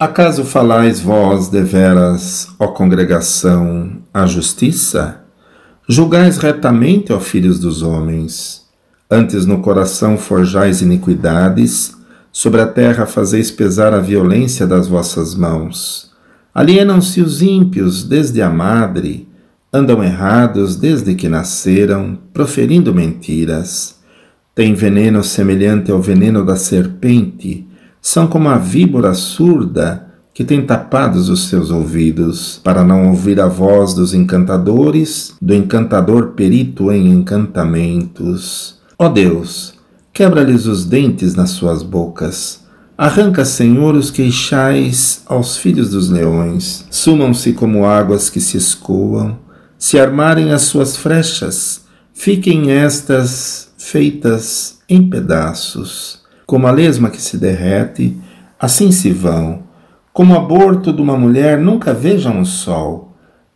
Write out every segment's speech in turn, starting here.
Acaso falais vós deveras, ó congregação, a justiça? Julgais retamente, ó filhos dos homens. Antes no coração forjais iniquidades, sobre a terra fazeis pesar a violência das vossas mãos. Alienam-se os ímpios desde a madre, andam errados desde que nasceram, proferindo mentiras. Têm veneno semelhante ao veneno da serpente, são como a víbora surda que tem tapados os seus ouvidos, para não ouvir a voz dos encantadores, do encantador perito em encantamentos. Ó Deus, quebra-lhes os dentes nas suas bocas. Arranca, Senhor, os queixais aos filhos dos leões. Sumam-se como águas que se escoam, se armarem as suas frechas, fiquem estas feitas em pedaços como a lesma que se derrete, assim se vão. Como o aborto de uma mulher, nunca vejam o sol.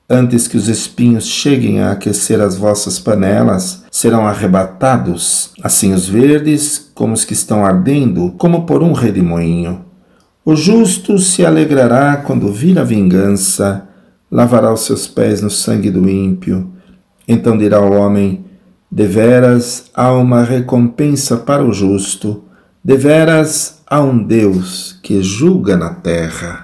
Antes que os espinhos cheguem a aquecer as vossas panelas, serão arrebatados, assim os verdes, como os que estão ardendo, como por um redemoinho. O justo se alegrará quando vir a vingança, lavará os seus pés no sangue do ímpio. Então dirá o homem: Deveras há uma recompensa para o justo Deveras há um Deus que julga na terra.